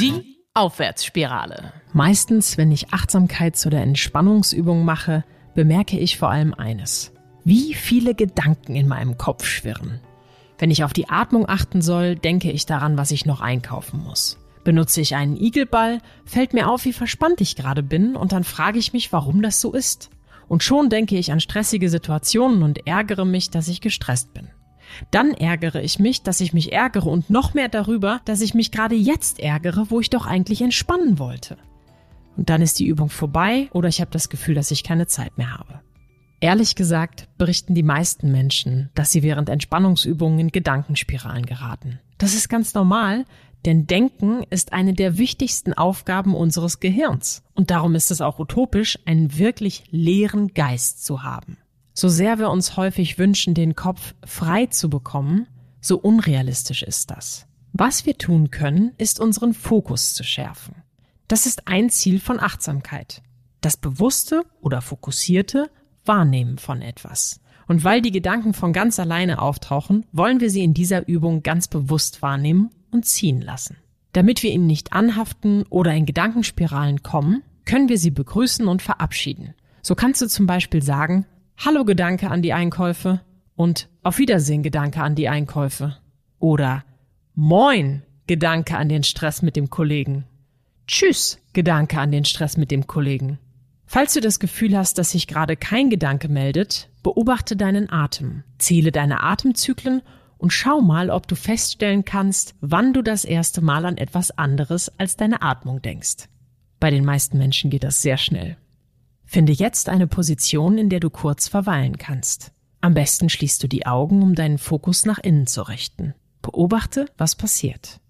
Die Aufwärtsspirale. Meistens, wenn ich Achtsamkeits- oder Entspannungsübungen mache, bemerke ich vor allem eines. Wie viele Gedanken in meinem Kopf schwirren. Wenn ich auf die Atmung achten soll, denke ich daran, was ich noch einkaufen muss. Benutze ich einen Igelball, fällt mir auf, wie verspannt ich gerade bin, und dann frage ich mich, warum das so ist. Und schon denke ich an stressige Situationen und ärgere mich, dass ich gestresst bin. Dann ärgere ich mich, dass ich mich ärgere und noch mehr darüber, dass ich mich gerade jetzt ärgere, wo ich doch eigentlich entspannen wollte. Und dann ist die Übung vorbei oder ich habe das Gefühl, dass ich keine Zeit mehr habe. Ehrlich gesagt berichten die meisten Menschen, dass sie während Entspannungsübungen in Gedankenspiralen geraten. Das ist ganz normal, denn Denken ist eine der wichtigsten Aufgaben unseres Gehirns. Und darum ist es auch utopisch, einen wirklich leeren Geist zu haben. So sehr wir uns häufig wünschen, den Kopf frei zu bekommen, so unrealistisch ist das. Was wir tun können, ist unseren Fokus zu schärfen. Das ist ein Ziel von Achtsamkeit. Das bewusste oder fokussierte Wahrnehmen von etwas. Und weil die Gedanken von ganz alleine auftauchen, wollen wir sie in dieser Übung ganz bewusst wahrnehmen und ziehen lassen. Damit wir ihnen nicht anhaften oder in Gedankenspiralen kommen, können wir sie begrüßen und verabschieden. So kannst du zum Beispiel sagen, Hallo Gedanke an die Einkäufe und Auf Wiedersehen Gedanke an die Einkäufe. Oder Moin Gedanke an den Stress mit dem Kollegen. Tschüss Gedanke an den Stress mit dem Kollegen. Falls du das Gefühl hast, dass sich gerade kein Gedanke meldet, beobachte deinen Atem, zähle deine Atemzyklen und schau mal, ob du feststellen kannst, wann du das erste Mal an etwas anderes als deine Atmung denkst. Bei den meisten Menschen geht das sehr schnell. Finde jetzt eine Position, in der du kurz verweilen kannst. Am besten schließt du die Augen, um deinen Fokus nach innen zu richten. Beobachte, was passiert.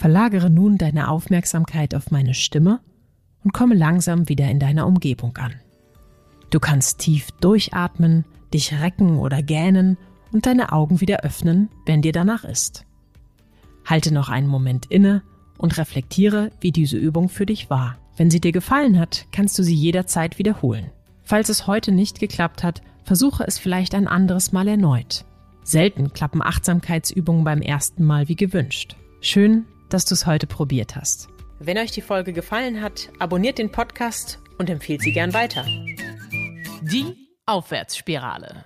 Verlagere nun deine Aufmerksamkeit auf meine Stimme und komme langsam wieder in deiner Umgebung an. Du kannst tief durchatmen, dich recken oder gähnen und deine Augen wieder öffnen, wenn dir danach ist. Halte noch einen Moment inne und reflektiere, wie diese Übung für dich war. Wenn sie dir gefallen hat, kannst du sie jederzeit wiederholen. Falls es heute nicht geklappt hat, versuche es vielleicht ein anderes Mal erneut. Selten klappen Achtsamkeitsübungen beim ersten Mal wie gewünscht. Schön, dass du es heute probiert hast. Wenn euch die Folge gefallen hat, abonniert den Podcast und empfehlt sie gern weiter. Die Aufwärtsspirale.